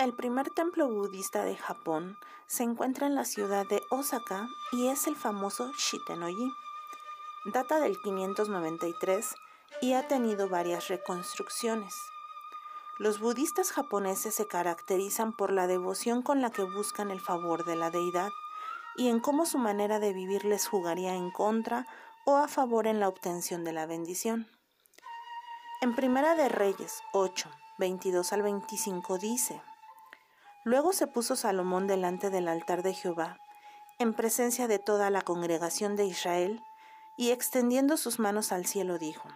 El primer templo budista de Japón se encuentra en la ciudad de Osaka y es el famoso Shitenoji. Data del 593 y ha tenido varias reconstrucciones. Los budistas japoneses se caracterizan por la devoción con la que buscan el favor de la deidad y en cómo su manera de vivir les jugaría en contra o a favor en la obtención de la bendición. En Primera de Reyes 8, 22 al 25 dice, Luego se puso Salomón delante del altar de Jehová, en presencia de toda la congregación de Israel, y extendiendo sus manos al cielo dijo,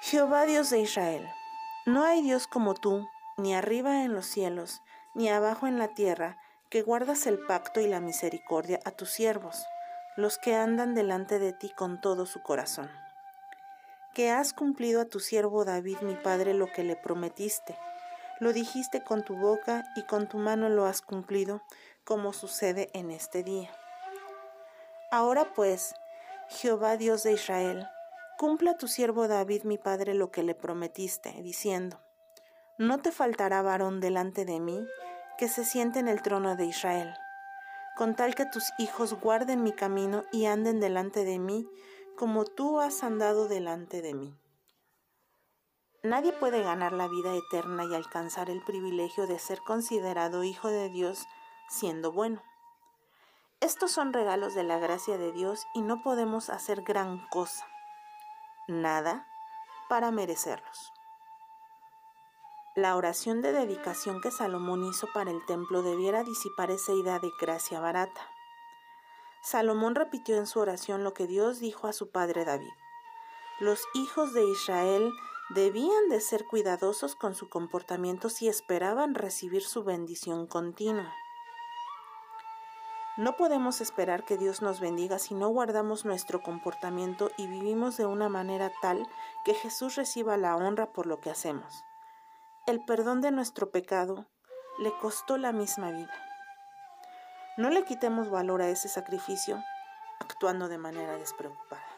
Jehová Dios de Israel, no hay Dios como tú, ni arriba en los cielos, ni abajo en la tierra, que guardas el pacto y la misericordia a tus siervos, los que andan delante de ti con todo su corazón. Que has cumplido a tu siervo David mi padre lo que le prometiste, lo dijiste con tu boca y con tu mano lo has cumplido, como sucede en este día. Ahora pues, Jehová Dios de Israel, cumpla tu siervo David mi padre lo que le prometiste, diciendo, No te faltará varón delante de mí que se siente en el trono de Israel, con tal que tus hijos guarden mi camino y anden delante de mí, como tú has andado delante de mí. Nadie puede ganar la vida eterna y alcanzar el privilegio de ser considerado hijo de Dios siendo bueno. Estos son regalos de la gracia de Dios y no podemos hacer gran cosa, nada, para merecerlos. La oración de dedicación que Salomón hizo para el templo debiera disipar esa idea de gracia barata. Salomón repitió en su oración lo que Dios dijo a su padre David. Los hijos de Israel debían de ser cuidadosos con su comportamiento si esperaban recibir su bendición continua. No podemos esperar que Dios nos bendiga si no guardamos nuestro comportamiento y vivimos de una manera tal que Jesús reciba la honra por lo que hacemos. El perdón de nuestro pecado le costó la misma vida. No le quitemos valor a ese sacrificio actuando de manera despreocupada.